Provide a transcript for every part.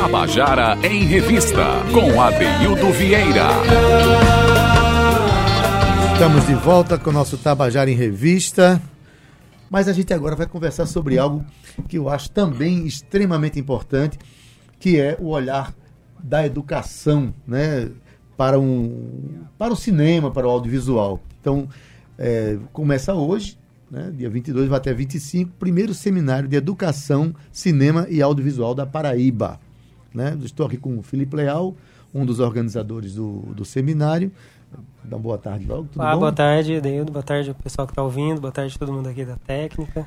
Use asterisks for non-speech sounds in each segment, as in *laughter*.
Tabajara em Revista, com Adeildo Vieira. Estamos de volta com o nosso Tabajara em Revista. Mas a gente agora vai conversar sobre algo que eu acho também extremamente importante, que é o olhar da educação né, para, um, para o cinema, para o audiovisual. Então, é, começa hoje, né, dia 22 vai até 25, primeiro seminário de educação, cinema e audiovisual da Paraíba. Né? Estou aqui com o Felipe Leal, um dos organizadores do, do seminário. Dá uma boa tarde logo. Tudo ah, bom? Boa tarde, Deildo. Boa tarde ao pessoal que está ouvindo. Boa tarde a todo mundo aqui da técnica.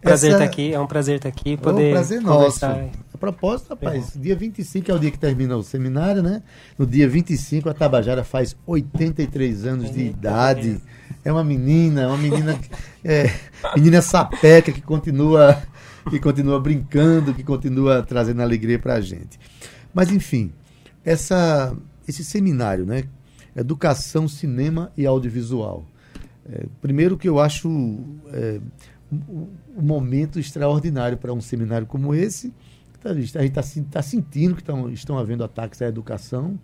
Prazer Essa... estar aqui, é um prazer estar aqui, poder é um prazer nosso. A propósito, rapaz, dia 25 é o dia que termina o seminário, né? No dia 25 a Tabajara faz 83 anos de idade. É uma menina, uma menina, é, menina sapeca que continua, que continua brincando, que continua trazendo alegria para a gente. Mas enfim, essa, esse seminário, né? Educação, cinema e audiovisual. É, primeiro que eu acho é, um, momento extraordinário para um seminário como esse. A gente está tá sentindo que tão, estão havendo ataques à educação,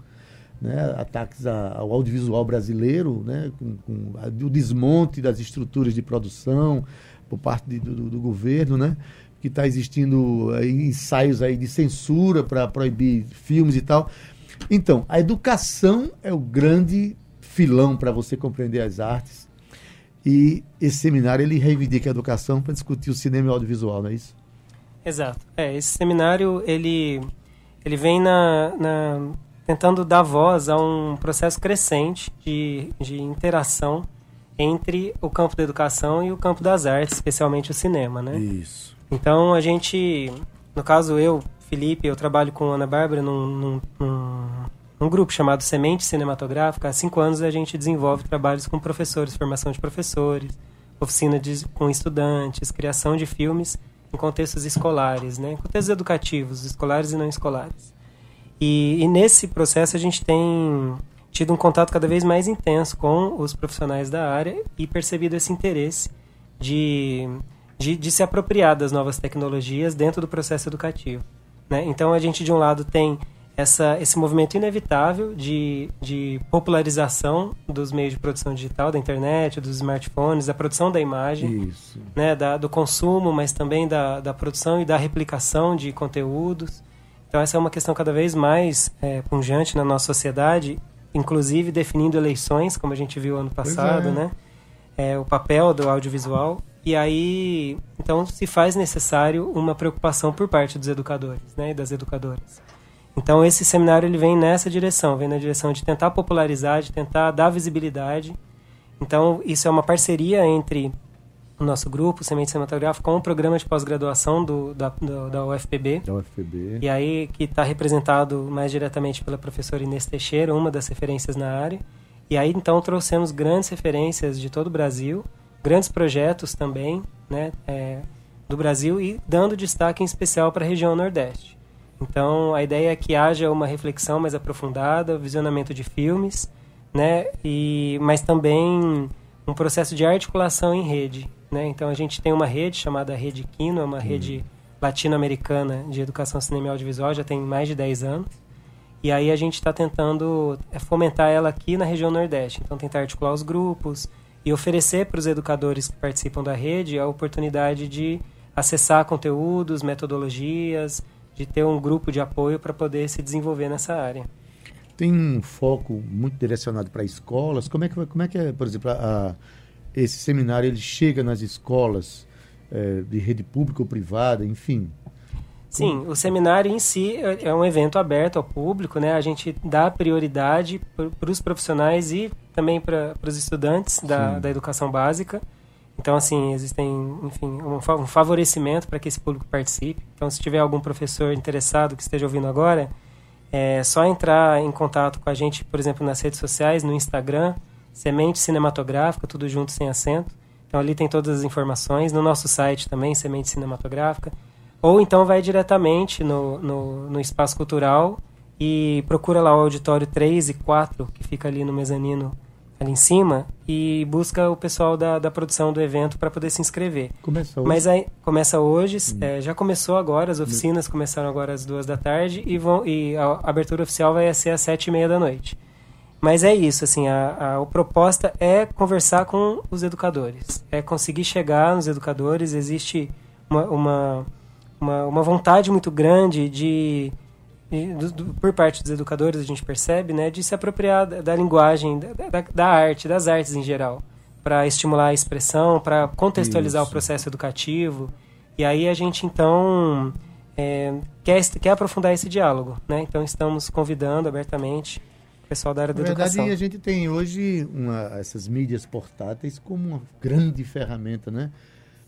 né, ataques ao audiovisual brasileiro, né, com, com o desmonte das estruturas de produção por parte de, do, do, governo, né, que está existindo aí, ensaios aí de censura para proibir filmes e tal. Então, a educação é o grande filão para você compreender as artes. E esse seminário ele reivindica a educação para discutir o cinema e o audiovisual, não é isso? Exato. É, esse seminário ele ele vem na, na tentando dar voz a um processo crescente de, de interação entre o campo da educação e o campo das artes, especialmente o cinema, né? Isso. Então a gente, no caso eu, Felipe, eu trabalho com Ana Bárbara num, num, num um grupo chamado Semente Cinematográfica. Há cinco anos a gente desenvolve trabalhos com professores, formação de professores, oficina de, com estudantes, criação de filmes em contextos escolares, né? contextos educativos, escolares e não escolares. E, e nesse processo a gente tem tido um contato cada vez mais intenso com os profissionais da área e percebido esse interesse de, de, de se apropriar das novas tecnologias dentro do processo educativo. Né? Então a gente, de um lado, tem essa, esse movimento inevitável de, de popularização dos meios de produção digital, da internet, dos smartphones, da produção da imagem, Isso. Né, da, do consumo, mas também da, da produção e da replicação de conteúdos. Então, essa é uma questão cada vez mais é, punjante na nossa sociedade, inclusive definindo eleições, como a gente viu ano passado, é. né? É, o papel do audiovisual. E aí, então, se faz necessário uma preocupação por parte dos educadores né, e das educadoras. Então esse seminário ele vem nessa direção, vem na direção de tentar popularizar, de tentar dar visibilidade. Então isso é uma parceria entre nosso grupo, Semente Cinematográfica, com o programa de pós-graduação do, da, do, da UFPB. Da UFPB. E aí que está representado mais diretamente pela professora Inês Teixeira, uma das referências na área. E aí então trouxemos grandes referências de todo o Brasil, grandes projetos também, né, é, do Brasil e dando destaque em especial para a região Nordeste. Então, a ideia é que haja uma reflexão mais aprofundada, visionamento de filmes, né? E, mas também um processo de articulação em rede, né? Então, a gente tem uma rede chamada Rede Quino, é uma uhum. rede latino-americana de educação cinema e audiovisual, já tem mais de 10 anos. E aí a gente está tentando é, fomentar ela aqui na região Nordeste. Então, tentar articular os grupos e oferecer para os educadores que participam da rede a oportunidade de acessar conteúdos, metodologias, de ter um grupo de apoio para poder se desenvolver nessa área. Tem um foco muito direcionado para escolas. Como é que, como é, que é, por exemplo, a, esse seminário ele chega nas escolas é, de rede pública ou privada, enfim? Sim, o seminário em si é, é um evento aberto ao público, né? A gente dá prioridade para os profissionais e também para os estudantes da, da educação básica. Então, assim, existem, enfim, um, um favorecimento para que esse público participe. Então, se tiver algum professor interessado que esteja ouvindo agora, é só entrar em contato com a gente, por exemplo, nas redes sociais, no Instagram, Semente Cinematográfica, tudo junto sem acento. Então, ali tem todas as informações. No nosso site também, Semente Cinematográfica. Ou então vai diretamente no, no, no Espaço Cultural e procura lá o auditório 3 e 4, que fica ali no mezanino ali em cima e busca o pessoal da, da produção do evento para poder se inscrever. Começa hoje. Mas aí começa hoje, é, já começou agora, as oficinas começaram agora às duas da tarde e, vão, e a abertura oficial vai ser às sete e meia da noite. Mas é isso, assim, a, a, a proposta é conversar com os educadores, é conseguir chegar nos educadores, existe uma, uma, uma, uma vontade muito grande de, de do, do, por parte dos educadores, a gente percebe, né, de se apropriar da, da linguagem, da, da, da arte, das artes em geral, para estimular a expressão, para contextualizar Isso. o processo educativo. E aí a gente, então, é, quer, quer aprofundar esse diálogo, né? Então estamos convidando abertamente pessoal da área da Na verdade, educação. a gente tem hoje uma, essas mídias portáteis como uma grande ferramenta, né?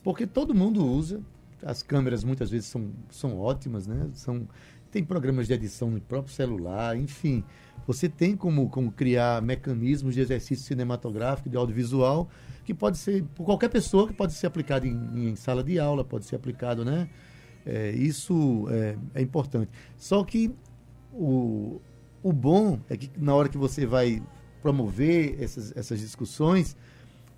Porque todo mundo usa. As câmeras muitas vezes são, são ótimas, né? São, tem programas de edição no próprio celular, enfim. Você tem como, como criar mecanismos de exercício cinematográfico, de audiovisual, que pode ser, por qualquer pessoa, que pode ser aplicado em, em sala de aula, pode ser aplicado, né? É, isso é, é importante. Só que o, o bom é que na hora que você vai promover essas, essas discussões,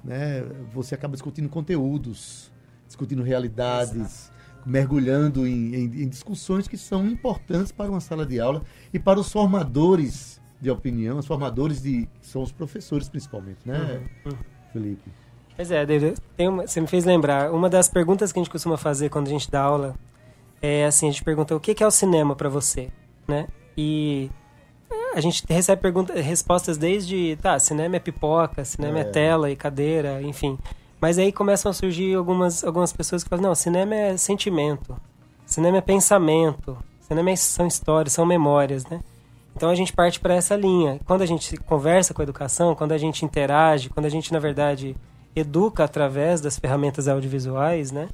né, você acaba discutindo conteúdos, discutindo realidades, Exato. mergulhando em, em, em, discussões que são importantes para uma sala de aula e para os formadores de opinião, os formadores de são os professores principalmente, né, uhum. Felipe? Pois é, tem uma, você me fez lembrar. Uma das perguntas que a gente costuma fazer quando a gente dá aula é assim: a gente pergunta o que é o cinema para você, né? E a gente recebe pergunta, respostas desde, tá, cinema é pipoca, cinema é. é tela e cadeira, enfim. Mas aí começam a surgir algumas, algumas pessoas que falam, não, cinema é sentimento, cinema é pensamento, cinema é, são histórias, são memórias, né? Então a gente parte para essa linha. Quando a gente conversa com a educação, quando a gente interage, quando a gente, na verdade, educa através das ferramentas audiovisuais, né?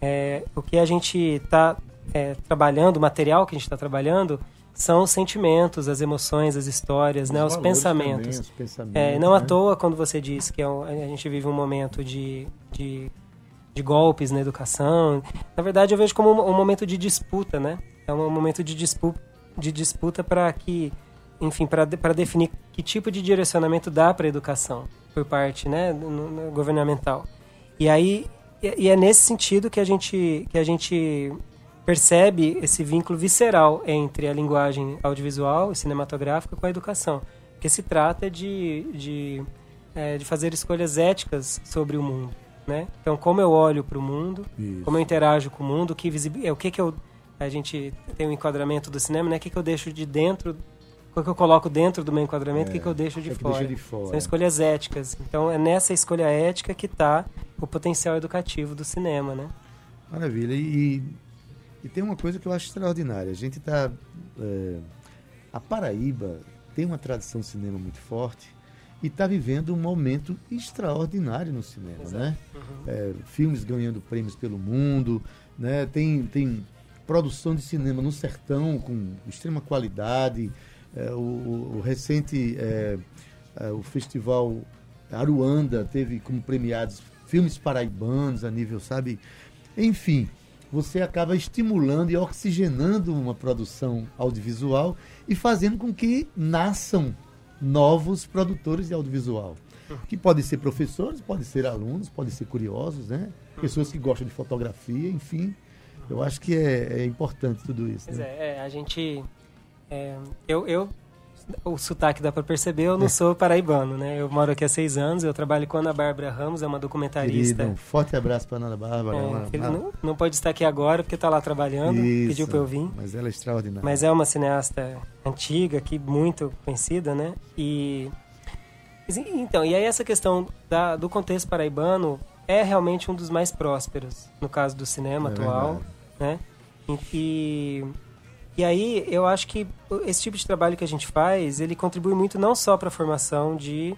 É, o que a gente está é, trabalhando, o material que a gente está trabalhando, são os sentimentos, as emoções, as histórias, os, né, os pensamentos. Também, os pensamentos é, não né? à toa quando você diz que é um, a gente vive um momento de, de, de, golpes na educação. Na verdade, eu vejo como um, um momento de disputa, né? É um momento de, dispu de disputa para que, enfim, para definir que tipo de direcionamento dá para a educação por parte, né, no, no governamental. E aí e é nesse sentido que a gente que a gente percebe esse vínculo visceral entre a linguagem audiovisual e cinematográfica com a educação, porque se trata de, de, é, de fazer escolhas éticas sobre o mundo. Né? Então, como eu olho para o mundo, Isso. como eu interajo com o mundo, que é o que, que eu a gente tem o um enquadramento do cinema, né? O que, que eu deixo de dentro, o que eu coloco dentro do meu enquadramento, o que, que eu deixo de, é fora. de fora. São escolhas éticas. Então, é nessa escolha ética que está o potencial educativo do cinema, né? Maravilha. E e tem uma coisa que eu acho extraordinária. A gente está. É, a Paraíba tem uma tradição de cinema muito forte e está vivendo um momento extraordinário no cinema, Exato. né? Uhum. É, filmes ganhando prêmios pelo mundo, né? Tem, tem produção de cinema no sertão com extrema qualidade. É, o, o, recente é, é, o festival Aruanda teve como premiados filmes paraibanos a nível, sabe? Enfim, você acaba estimulando e oxigenando uma produção audiovisual e fazendo com que nasçam novos produtores de audiovisual. Que podem ser professores, podem ser alunos, podem ser curiosos, né? Pessoas que gostam de fotografia, enfim. Eu acho que é, é importante tudo isso. Pois né? é, é, a gente. É, eu, eu o sotaque dá para perceber, eu não sou paraibano, né? Eu moro aqui há seis anos, eu trabalho com a Ana Bárbara Ramos, é uma documentarista. Querida, um forte abraço para Ana Bárbara. É, ele não, não, pode estar aqui agora porque está lá trabalhando, Isso, pediu para eu vir. Mas ela é extraordinária. Mas é uma cineasta antiga, aqui muito conhecida, né? E então, e aí essa questão da, do contexto paraibano é realmente um dos mais prósperos no caso do cinema é atual, verdade. né? E, e aí eu acho que esse tipo de trabalho que a gente faz, ele contribui muito não só para a formação de,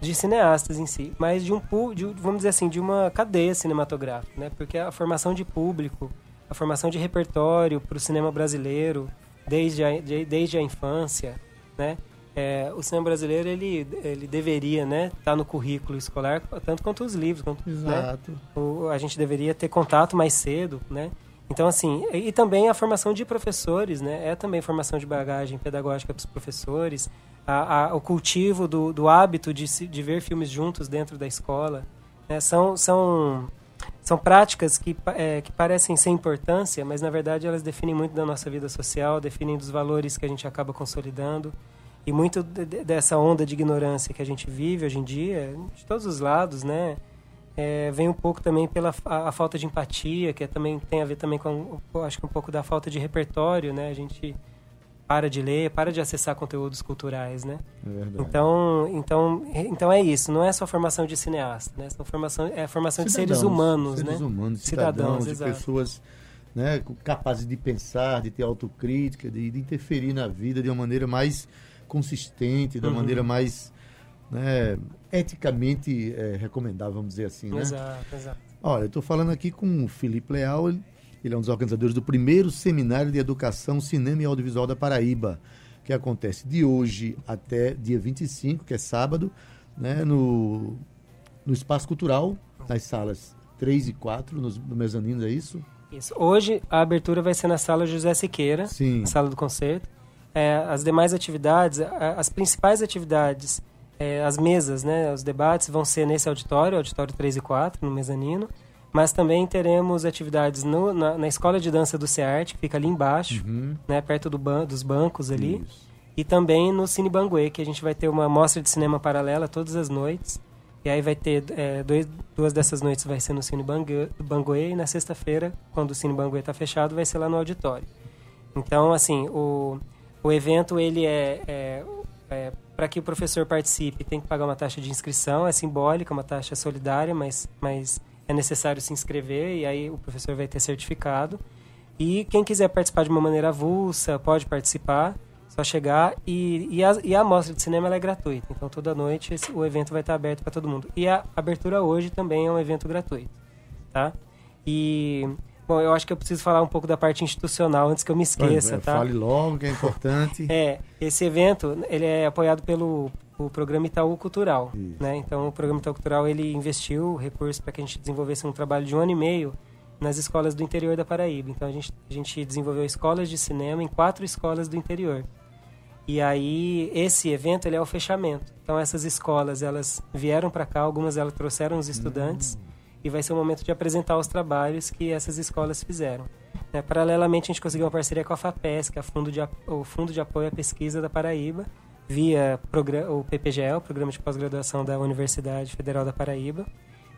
de cineastas em si, mas de um de, vamos dizer assim, de uma cadeia cinematográfica, né? Porque a formação de público, a formação de repertório para o cinema brasileiro desde a, de, desde a infância, né? É, o cinema brasileiro ele, ele deveria né estar tá no currículo escolar tanto quanto os livros quanto, né? Exato. Né? O, a gente deveria ter contato mais cedo né então, assim, e também a formação de professores, né? É também formação de bagagem pedagógica para os professores. a, a, o cultivo do, do hábito de, de ver filmes juntos dentro da escola. Né? São, são, são práticas que, é, que parecem sem importância, mas na verdade elas definem muito da nossa vida social, definem dos valores que a gente acaba consolidando. E muito de, dessa onda de ignorância que a gente vive hoje em dia, de todos os lados, né? É, vem um pouco também pela a, a, falta de empatia, que é, também tem a ver também com, acho que um pouco da falta de repertório, né? A gente para de ler, para de acessar conteúdos culturais, né? É então, então, então é isso. Não é só formação de cineasta, né? São formação, é a formação cidadãos, de seres humanos, seres né? humanos, cidadãos, cidadãos de pessoas né, capazes de pensar, de ter autocrítica, de, de, interferir na vida de uma maneira mais consistente, de uma uhum. maneira mais né, eticamente é, recomendável, vamos dizer assim, né? Exato, exato. Olha, eu estou falando aqui com o Felipe Leal, ele, ele é um dos organizadores do primeiro Seminário de Educação, Cinema e Audiovisual da Paraíba, que acontece de hoje até dia 25, que é sábado, né, no, no Espaço Cultural, nas salas 3 e 4, nos, no mezanino, é isso? Isso. Hoje a abertura vai ser na sala José Siqueira, Sim. sala do concerto. É, as demais atividades, as principais atividades é, as mesas, né, os debates vão ser nesse auditório, auditório 3 e 4, no mezanino, mas também teremos atividades no, na, na, Escola de Dança do CEART, que fica ali embaixo, uhum. né, perto do ban dos bancos ali, Isso. e também no Cine Banguê, que a gente vai ter uma mostra de cinema paralela todas as noites, e aí vai ter, é, dois, duas dessas noites vai ser no Cine Banguê, e na sexta-feira, quando o Cine Banguê está fechado, vai ser lá no auditório. Então, assim, o, o evento, ele é, é, é para que o professor participe, tem que pagar uma taxa de inscrição, é simbólica, uma taxa solidária, mas, mas é necessário se inscrever e aí o professor vai ter certificado. E quem quiser participar de uma maneira avulsa, pode participar, só chegar. E, e, a, e a amostra de cinema é gratuita, então toda noite esse, o evento vai estar aberto para todo mundo. E a abertura hoje também é um evento gratuito, tá? E Bom, eu acho que eu preciso falar um pouco da parte institucional antes que eu me esqueça, tá? Fale logo, que é importante. é, esse evento, ele é apoiado pelo o programa Itaú Cultural, Isso. né? Então, o programa Itaú Cultural, ele investiu recursos para que a gente desenvolvesse um trabalho de um ano e meio nas escolas do interior da Paraíba. Então, a gente, a gente desenvolveu escolas de cinema em quatro escolas do interior. E aí, esse evento, ele é o fechamento. Então, essas escolas, elas vieram para cá, algumas elas trouxeram os estudantes, hum e vai ser o momento de apresentar os trabalhos que essas escolas fizeram. É, paralelamente, a gente conseguiu uma parceria com a FAPESC, a Fundo de, o Fundo de Apoio à Pesquisa da Paraíba, via o PPGE, o Programa de Pós-Graduação da Universidade Federal da Paraíba,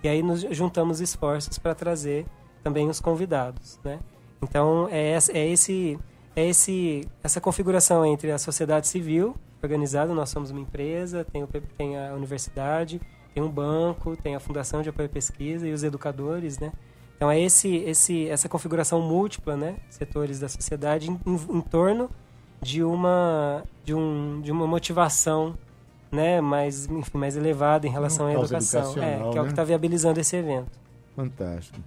e aí nos juntamos esforços para trazer também os convidados, né? Então, é, é, esse, é esse, essa configuração entre a sociedade civil organizada, nós somos uma empresa, tem, o, tem a universidade, tem um banco, tem a Fundação de Apoio à Pesquisa e os educadores, né? Então é esse, esse, essa configuração múltipla, né, setores da sociedade em, em, em, torno de uma, de, um, de uma motivação, né, mais, enfim, mais elevada em relação à educação, é, que é né? o que está viabilizando esse evento. Fantástico.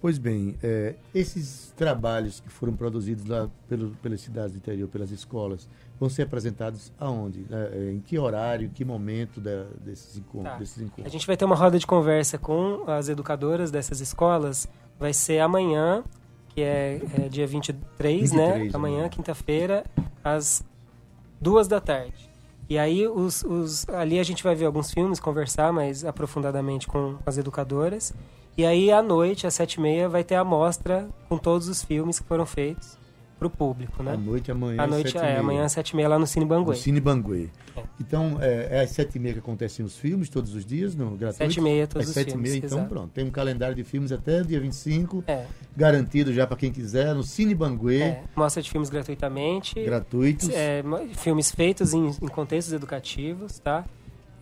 Pois bem, é, esses trabalhos que foram produzidos lá pelo, pelas cidades do interior, pelas escolas, vão ser apresentados aonde? É, é, em que horário, em que momento da, desses, encontros, tá. desses encontros? A gente vai ter uma roda de conversa com as educadoras dessas escolas. Vai ser amanhã, que é, é dia 23, 23 né? Amanhã, quinta-feira, às duas da tarde. E aí, os, os, ali a gente vai ver alguns filmes, conversar mais aprofundadamente com as educadoras. E aí, à noite, às sete e meia, vai ter a mostra com todos os filmes que foram feitos para o público, né? À noite, amanhã, à noite, é, amanhã às sete e meia lá no Cine Banguê. No Cine Banguê. É. Então, é, é, às sete e meia que acontecem os filmes, todos os dias, no gratuito? Sete e meia todos às os sete filmes, e meia, então exato. pronto. Tem um calendário de filmes até dia 25, é. garantido já para quem quiser, no Cine Banguê. É, mostra de filmes gratuitamente. Gratuitos. É, filmes feitos em, em contextos educativos, tá?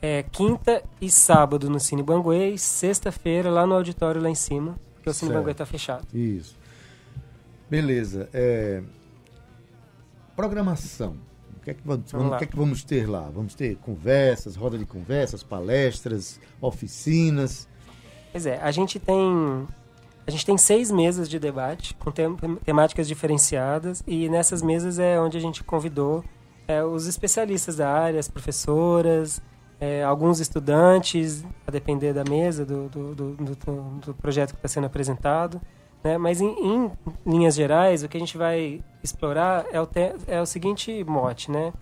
É, quinta e sábado no Cine Banguê e sexta-feira lá no auditório lá em cima, porque o Cine certo. Banguê está fechado. Isso. Beleza. É, programação. O que, é que vamos, vamos o que é que vamos ter lá? Vamos ter conversas, roda de conversas, palestras, oficinas. Pois é, a gente tem a gente tem seis mesas de debate com tem, temáticas diferenciadas e nessas mesas é onde a gente convidou é, os especialistas da área, as professoras, é, alguns estudantes, a depender da mesa, do, do, do, do projeto que está sendo apresentado. Né? Mas, em, em, linhas gerais, o que a gente vai explorar é o, te, é o seguinte mote, né?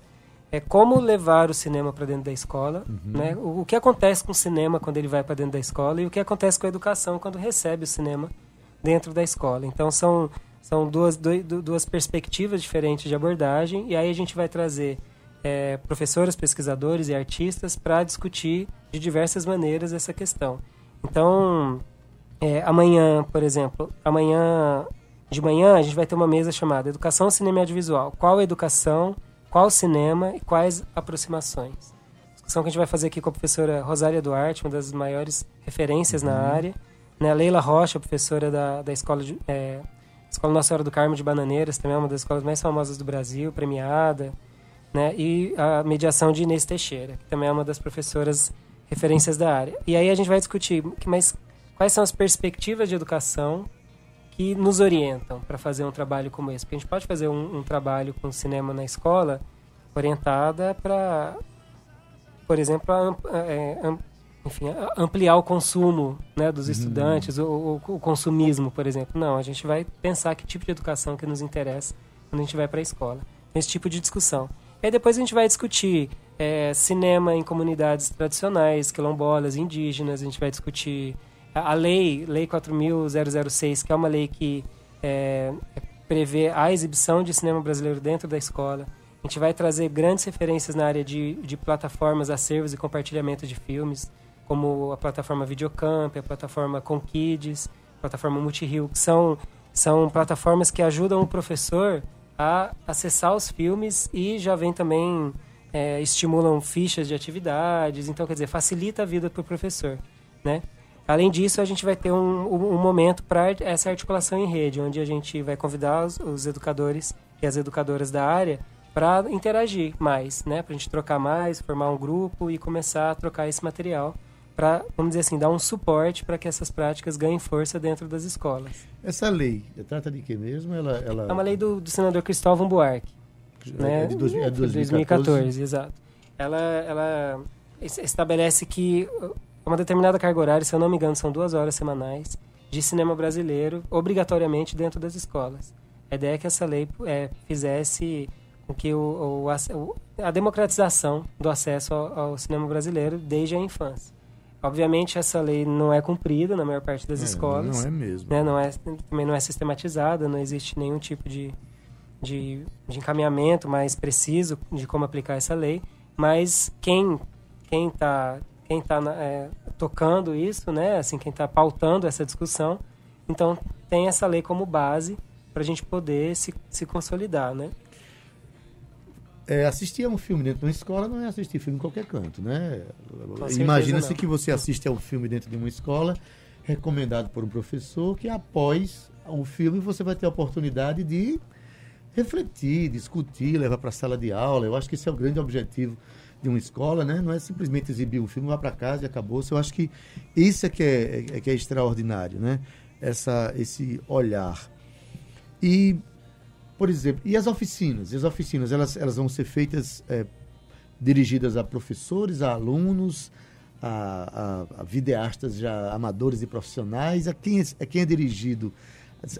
é como levar o cinema para dentro da escola, uhum. né? O, o, que acontece com o cinema quando ele vai para dentro da escola e o que acontece com a educação quando recebe o cinema dentro da escola. Então são são duas, duas perspectivas diferentes de abordagem e aí a gente vai trazer é, professores, pesquisadores e artistas para discutir de diversas maneiras essa questão. Então, é, amanhã, por exemplo, amanhã de manhã a gente vai ter uma mesa chamada Educação Cinema e Audiovisual. Qual educação qual cinema e quais aproximações. Discussão que a gente vai fazer aqui com a professora Rosália Duarte, uma das maiores referências uhum. na área. Né? Leila Rocha, professora da, da escola, de, é, escola Nossa Senhora do Carmo de Bananeiras, também é uma das escolas mais famosas do Brasil, premiada. Né? E a mediação de Inês Teixeira, que também é uma das professoras referências da área. E aí a gente vai discutir que, mas, quais são as perspectivas de educação que nos orientam para fazer um trabalho como esse. Porque a gente pode fazer um, um trabalho com cinema na escola orientada para, por exemplo, a, é, enfim, ampliar o consumo né, dos uhum. estudantes, o, o, o, consumismo, por exemplo. Não, a gente vai pensar que tipo de educação que nos interessa quando a gente vai para a escola. Esse tipo de discussão. E aí depois a gente vai discutir é, cinema em comunidades tradicionais, quilombolas, indígenas, a gente vai discutir a lei, lei 4.006, que é uma lei que é, prevê a exibição de cinema brasileiro dentro da escola. A gente vai trazer grandes referências na área de, de plataformas, acervos e compartilhamento de filmes, como a plataforma Videocamp, a plataforma Conkids, a plataforma Multirio, que são, são plataformas que ajudam o professor a acessar os filmes e já vem também é, estimulam fichas de atividades, então quer dizer facilita a vida para o professor, né? Além disso, a gente vai ter um, um momento para essa articulação em rede, onde a gente vai convidar os, os educadores e as educadoras da área para interagir mais, né? Para a gente trocar mais, formar um grupo e começar a trocar esse material para, vamos dizer assim, dar um suporte para que essas práticas ganhem força dentro das escolas. Essa lei, trata de que mesmo? Ela, ela... É uma lei do, do senador Cristóvão Buarque. É, né? de, dois, é de 2014. 2014, exato. Ela, ela estabelece que uma determinada carga horária, se eu não me engano, são duas horas semanais de cinema brasileiro, obrigatoriamente dentro das escolas. A ideia é que essa lei é, fizesse com que o, o, a democratização do acesso ao, ao, cinema brasileiro desde a infância. Obviamente, essa lei não é cumprida na maior parte das é, escolas. Não é mesmo. Né? Não é, também não é sistematizada, não existe nenhum tipo de, de, de encaminhamento mais preciso de como aplicar essa lei. Mas quem quem está quem está é, tocando isso, né? Assim, quem está pautando essa discussão. Então, tem essa lei como base para a gente poder se, se consolidar, né? É, assistir a um filme dentro de uma escola não é assistir filme em qualquer canto, né? Imagina-se que você assiste a um filme dentro de uma escola, recomendado por um professor, que após o filme você vai ter a oportunidade de refletir, discutir, levar para a sala de aula. Eu acho que esse é o grande objetivo de uma escola, né? Não é simplesmente exibir um filme, vá para casa e acabou. Eu acho que isso é que é, é, que é extraordinário, né? Essa, esse olhar. E, por exemplo, e as oficinas? E as oficinas, elas, elas vão ser feitas é, dirigidas a professores, a alunos, a, a, a, videastas já amadores e profissionais? A quem, é, a quem é dirigido?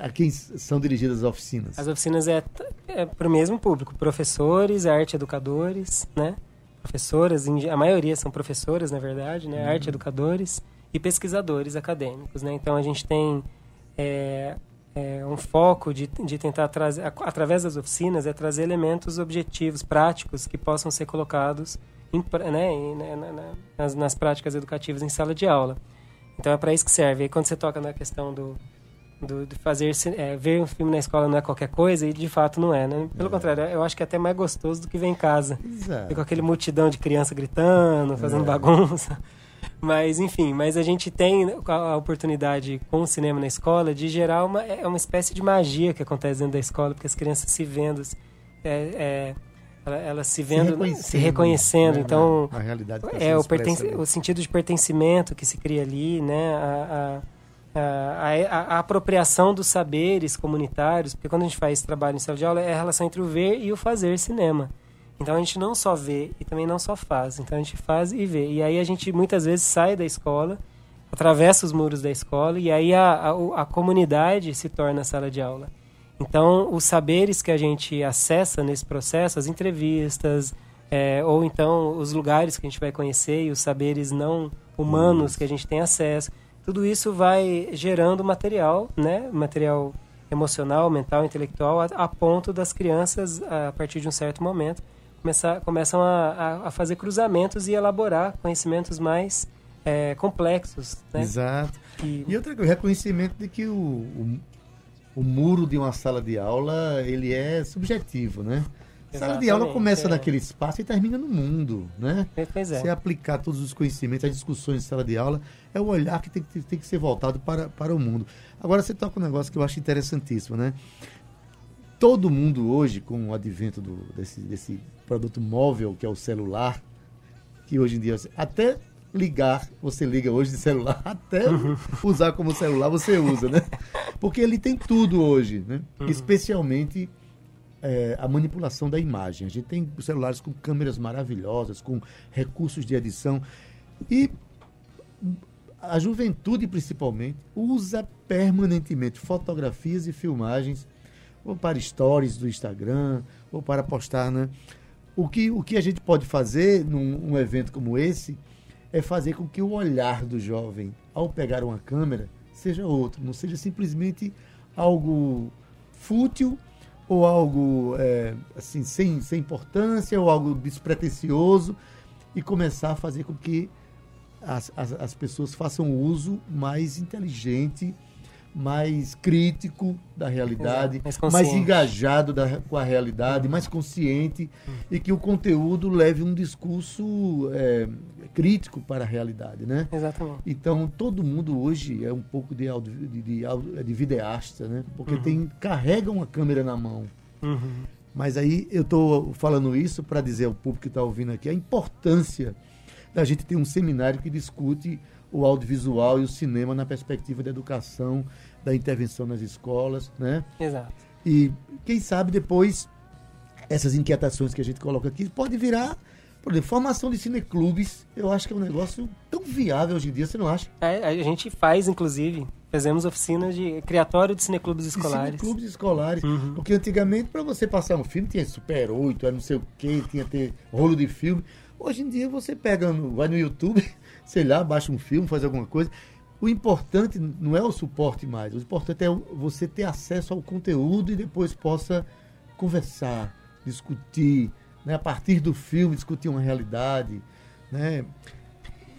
A quem são dirigidas as oficinas? As oficinas é, é para o mesmo público, professores, arte educadores, né? Professoras, a maioria são professoras, na verdade, né? Uhum. Arte educadores e pesquisadores acadêmicos, né? Então a gente tem é, é, um foco de, de tentar trazer, através das oficinas, é trazer elementos objetivos, práticos, que possam ser colocados em, né, em, né, na, nas, nas práticas educativas em sala de aula. Então é para isso que serve. E quando você toca na questão do, do, de fazer é, ver um filme na escola não é qualquer coisa e de fato não é, né? Pelo é. contrário, eu acho que é até mais gostoso do que ver em casa. Exato. Com aquele multidão de criança gritando, fazendo é. bagunça. *laughs* Mas, enfim, mas a gente tem a oportunidade com o cinema na escola de gerar uma, é uma espécie de magia que acontece dentro da escola, porque as crianças se vendo, é, é, elas se vendo, se reconhecendo, se reconhecendo né, então a, realidade é o, o sentido de pertencimento que se cria ali, né, a, a a, a, a, apropriação dos saberes comunitários, porque quando a gente faz esse trabalho em sala de aula, é a relação entre o ver e o fazer cinema. Então a gente não só vê e também não só faz. Então a gente faz e vê. E aí a gente muitas vezes sai da escola, atravessa os muros da escola e aí a, a, a comunidade se torna a sala de aula. Então os saberes que a gente acessa nesse processo, as entrevistas, é, ou então os lugares que a gente vai conhecer e os saberes não humanos que a gente tem acesso. Tudo isso vai gerando material, né? Material emocional, mental, intelectual, a, a ponto das crianças, a partir de um certo momento, começar, começam a, a, fazer cruzamentos e elaborar conhecimentos mais é, complexos. Né? Exato. E, e outra coisa, reconhecimento de que o, o, o, muro de uma sala de aula ele é subjetivo, né? Sala de aula começa é. naquele espaço e termina no mundo, né? Pois é. Você aplicar todos os conhecimentos, as discussões de sala de aula, é o olhar que tem, que tem que ser voltado para, para o mundo. Agora você toca um negócio que eu acho interessantíssimo, né? Todo mundo hoje, com o advento do, desse, desse produto móvel que é o celular, que hoje em dia até ligar, você liga hoje de celular, *laughs* até uhum. usar como celular você usa, né? Porque ele tem tudo hoje, né? Uhum. Especialmente é, a manipulação da imagem. A gente tem celulares com câmeras maravilhosas, com recursos de edição. E a juventude, principalmente, usa permanentemente fotografias e filmagens, ou para stories do Instagram, ou para postar, né? O que, o que a gente pode fazer num um evento como esse é fazer com que o olhar do jovem, ao pegar uma câmera, seja outro, não seja simplesmente algo fútil ou algo é, assim sem, sem importância ou algo despretensioso e começar a fazer com que as, as, as pessoas façam uso mais inteligente mais crítico da realidade, Exato, mais, mais, engajado da, com a realidade, mais consciente hum. e que o conteúdo leve um discurso é, crítico para a realidade, né? Exatamente. Então todo mundo hoje é um pouco de, de, de, de videasta, né? Porque uhum. tem carrega uma câmera na mão. Uhum. Mas aí eu estou falando isso para dizer ao público que está ouvindo aqui a importância da gente ter um seminário que discute o audiovisual e o cinema na perspectiva da educação, da intervenção nas escolas, né? Exato. E quem sabe depois essas inquietações que a gente coloca aqui pode virar, por exemplo, formação de cineclubes. Eu acho que é um negócio tão viável hoje em dia, você não acha? É, a gente faz, inclusive, fazemos oficinas de criatório de cineclubes escolares. De cineclubes escolares. Uhum. Porque antigamente, para você passar um filme, tinha Super 8, era não sei o quê, tinha ter rolo de filme. Hoje em dia você pega, no, vai no YouTube, sei lá, baixa um filme, faz alguma coisa. O importante não é o suporte mais, o importante é você ter acesso ao conteúdo e depois possa conversar, discutir, né? a partir do filme, discutir uma realidade. Né?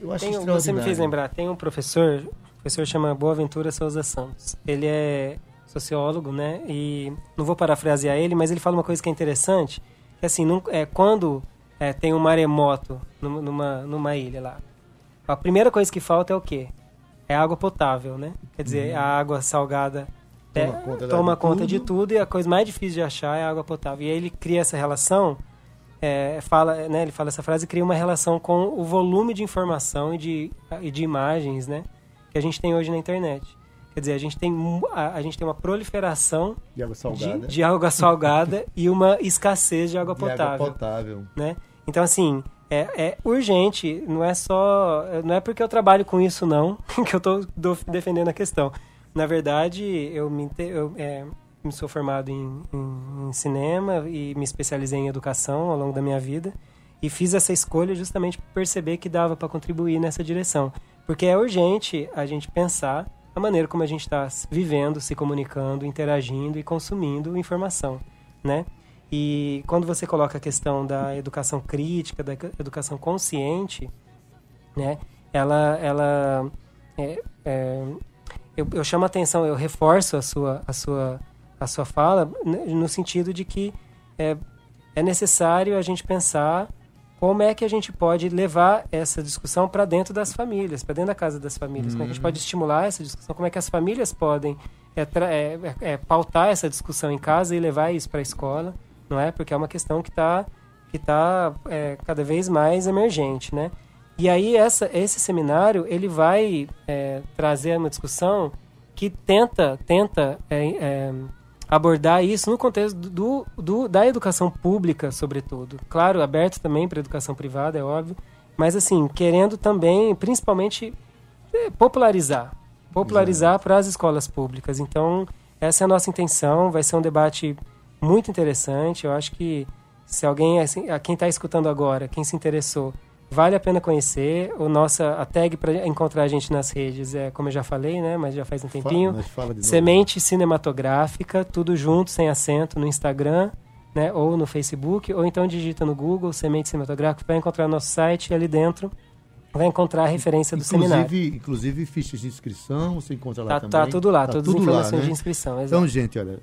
Eu acho tem, Você me fez lembrar, tem um professor, o professor chama Boaventura Souza Santos. Ele é sociólogo, né? E não vou parafrasear ele, mas ele fala uma coisa que é interessante, que assim, não, é, quando é, tem um maremoto numa, numa ilha lá, a primeira coisa que falta é o quê? É água potável, né? Quer dizer, uhum. a água salgada toma, é, conta, toma conta tudo. de tudo e a coisa mais difícil de achar é a água potável. E aí ele cria essa relação, é, fala, né, ele fala essa frase, cria uma relação com o volume de informação e de, e de imagens, né? Que a gente tem hoje na internet. Quer dizer, a gente tem, a, a gente tem uma proliferação de água salgada, de, de água salgada *laughs* e uma esqueça de água de potável. Água potável. Né? Então, assim, é, é, urgente, não é só. Não é porque eu trabalho com isso, não, *laughs* que eu estou defendendo a questão. Na verdade, eu me, eu, é, sou formado em, em, em, cinema e me especializei em educação ao longo da minha vida. E fiz essa escolha justamente por perceber que dava para contribuir nessa direção. Porque é urgente a gente pensar a maneira como a gente está vivendo, se comunicando, interagindo e consumindo informação, né? E quando você coloca a questão da educação crítica, da educação consciente, né, ela, ela é, é, eu, eu chamo a atenção, eu reforço a sua, a sua, a sua fala né, no sentido de que é, é necessário a gente pensar como é que a gente pode levar essa discussão para dentro das famílias, para dentro da casa das famílias. Como é que a gente pode estimular essa discussão? Como é que as famílias podem é, é, é, pautar essa discussão em casa e levar isso para a escola? Não é? Porque é uma questão que está que tá, é, cada vez mais emergente, né? E aí essa, esse seminário ele vai é, trazer uma discussão que tenta tenta é, é, abordar isso no contexto do, do, da educação pública, sobretudo. Claro, aberto também para a educação privada, é óbvio, mas assim querendo também, principalmente, é, popularizar, popularizar para as escolas públicas. Então essa é a nossa intenção. Vai ser um debate muito interessante. Eu acho que Se alguém, assim, a quem está escutando agora, quem se interessou, vale a pena conhecer. O nossa a tag para encontrar a gente nas redes é, como eu já falei, né, mas já faz um tempinho. Fala, fala Semente cinematográfica, tudo junto, sem acento, no Instagram, né, ou no Facebook, ou então digita no Google Semente cinematográfica, vai encontrar nosso site e ali dentro vai encontrar a referência do inclusive, seminário. Inclusive fichas de inscrição, você encontra lá tá, também. Tá tudo lá, tá todas as informações lá, né? de inscrição. Exato. Então, gente, olha,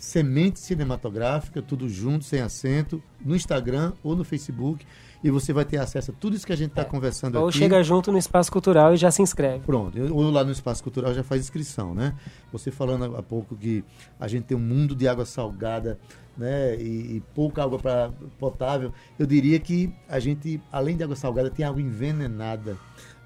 semente cinematográfica, tudo junto, sem acento, no Instagram ou no Facebook. E você vai ter acesso a tudo isso que a gente está é. conversando ou aqui. Ou chega junto no Espaço Cultural e já se inscreve. Pronto, ou lá no Espaço Cultural já faz inscrição, né? Você falando há pouco que a gente tem um mundo de água salgada né, e, e pouca água pra, potável, eu diria que a gente, além de água salgada, tem água envenenada,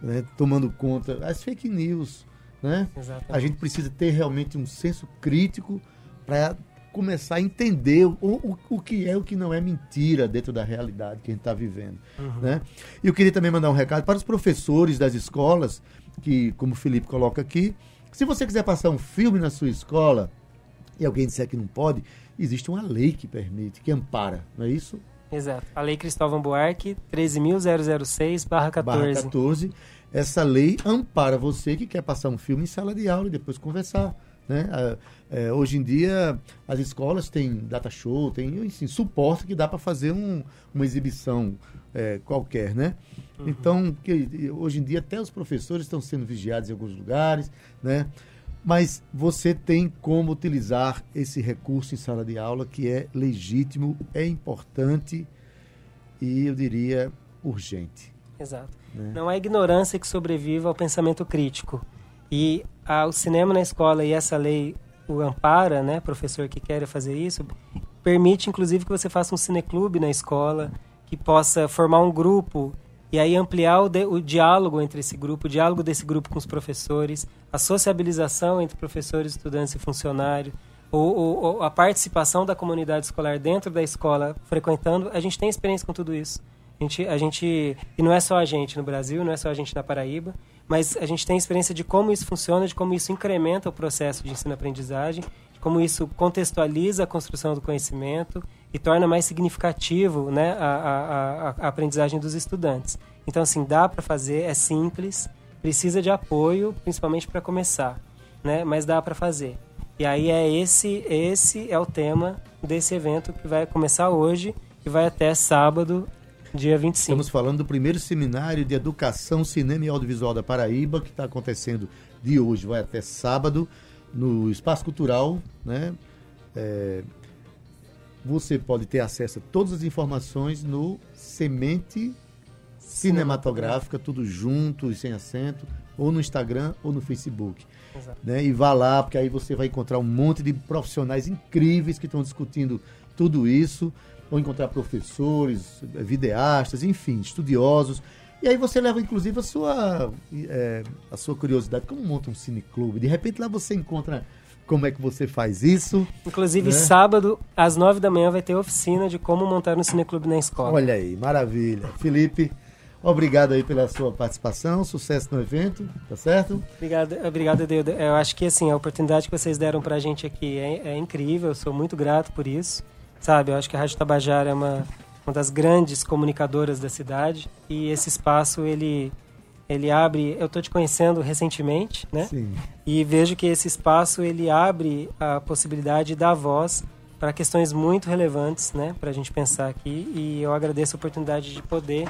né, tomando conta. As fake news, né? Exatamente. A gente precisa ter realmente um senso crítico para começar a entender o, o, o que é o que não é mentira dentro da realidade que a gente está vivendo. Uhum. Né? E eu queria também mandar um recado para os professores das escolas, que, como o Felipe coloca aqui, se você quiser passar um filme na sua escola e alguém disser que não pode, existe uma lei que permite, que ampara, não é isso? Exato. A Lei Cristóvão Buarque, 13.006-14. 14. Essa lei ampara você que quer passar um filme em sala de aula e depois conversar. Né? É, hoje em dia, as escolas têm data show, tem assim, suporte que dá para fazer um, uma exibição é, qualquer. Né? Uhum. Então, que, hoje em dia, até os professores estão sendo vigiados em alguns lugares. Né? Mas você tem como utilizar esse recurso em sala de aula que é legítimo, é importante e, eu diria, urgente. Exato. Né? Não é ignorância que sobrevive ao pensamento crítico. E a, o cinema na escola e essa lei o ampara, né, professor que quer fazer isso, permite inclusive que você faça um cineclube na escola, que possa formar um grupo e aí ampliar o, de, o, diálogo entre esse grupo, o diálogo desse grupo com os professores, a sociabilização entre professores, estudantes e funcionários, ou, ou, a participação da comunidade escolar dentro da escola, frequentando. A gente tem experiência com tudo isso. A gente, a gente, e não é só a gente no Brasil, não é só a gente na Paraíba, mas a gente tem experiência de como isso funciona, de como isso incrementa o processo de ensino-aprendizagem, de como isso contextualiza a construção do conhecimento e torna mais significativo né, a, a, a, a aprendizagem dos estudantes. Então, assim, dá para fazer, é simples, precisa de apoio, principalmente para começar, né, mas dá para fazer. E aí é esse, esse é o tema desse evento que vai começar hoje e vai até sábado Dia 25. Estamos falando do primeiro seminário de Educação, Cinema e Audiovisual da Paraíba, que está acontecendo de hoje, vai até sábado, no Espaço Cultural, né? É, você pode ter acesso a todas as informações no Semente Cinematográfica, tudo junto e sem acento, ou no Instagram ou no Facebook. Né? E vá lá, porque aí você vai encontrar um monte de profissionais incríveis que estão discutindo tudo isso ou encontrar professores, videastas, enfim, estudiosos. E aí você leva, inclusive, a sua, é, a sua curiosidade. Como monta um cineclube? De repente lá você encontra como é que você faz isso. Inclusive, né? sábado, às nove da manhã, vai ter oficina de como montar um cineclube na escola. Olha aí, maravilha. Felipe, obrigado aí pela sua participação, sucesso no evento, tá certo? Obrigado, obrigado, Deuda. Eu acho que, assim, a oportunidade que vocês deram pra gente aqui é, é incrível, eu sou muito grato por isso sabe? Eu acho que a Rádio Tabajara é uma, uma das grandes comunicadoras da cidade e esse espaço ele ele abre, eu estou te conhecendo recentemente, né? Sim. E vejo que esse espaço ele abre a possibilidade de dar voz para questões muito relevantes, né? Para a gente pensar aqui e eu agradeço a oportunidade de poder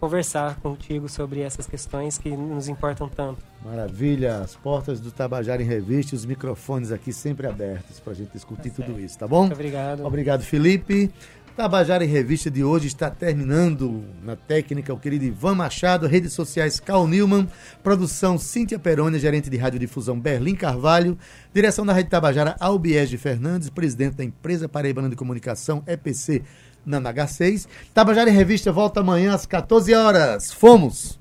conversar contigo sobre essas questões que nos importam tanto. Maravilha, as portas do Tabajara em Revista, os microfones aqui sempre abertos para a gente discutir tá tudo isso, tá bom? Muito obrigado. Obrigado, Felipe. Tabajara em Revista de hoje está terminando na técnica o querido Ivan Machado, redes sociais Cal Newman, produção Cíntia Peroni, gerente de radiodifusão Berlim Carvalho, direção da Rede Tabajara Albiege Fernandes, presidente da empresa Paraibana de Comunicação EPC na H6. Tabajara em Revista volta amanhã às 14 horas. Fomos!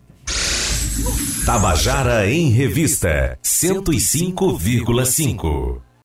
Tabajara em Revista 105,5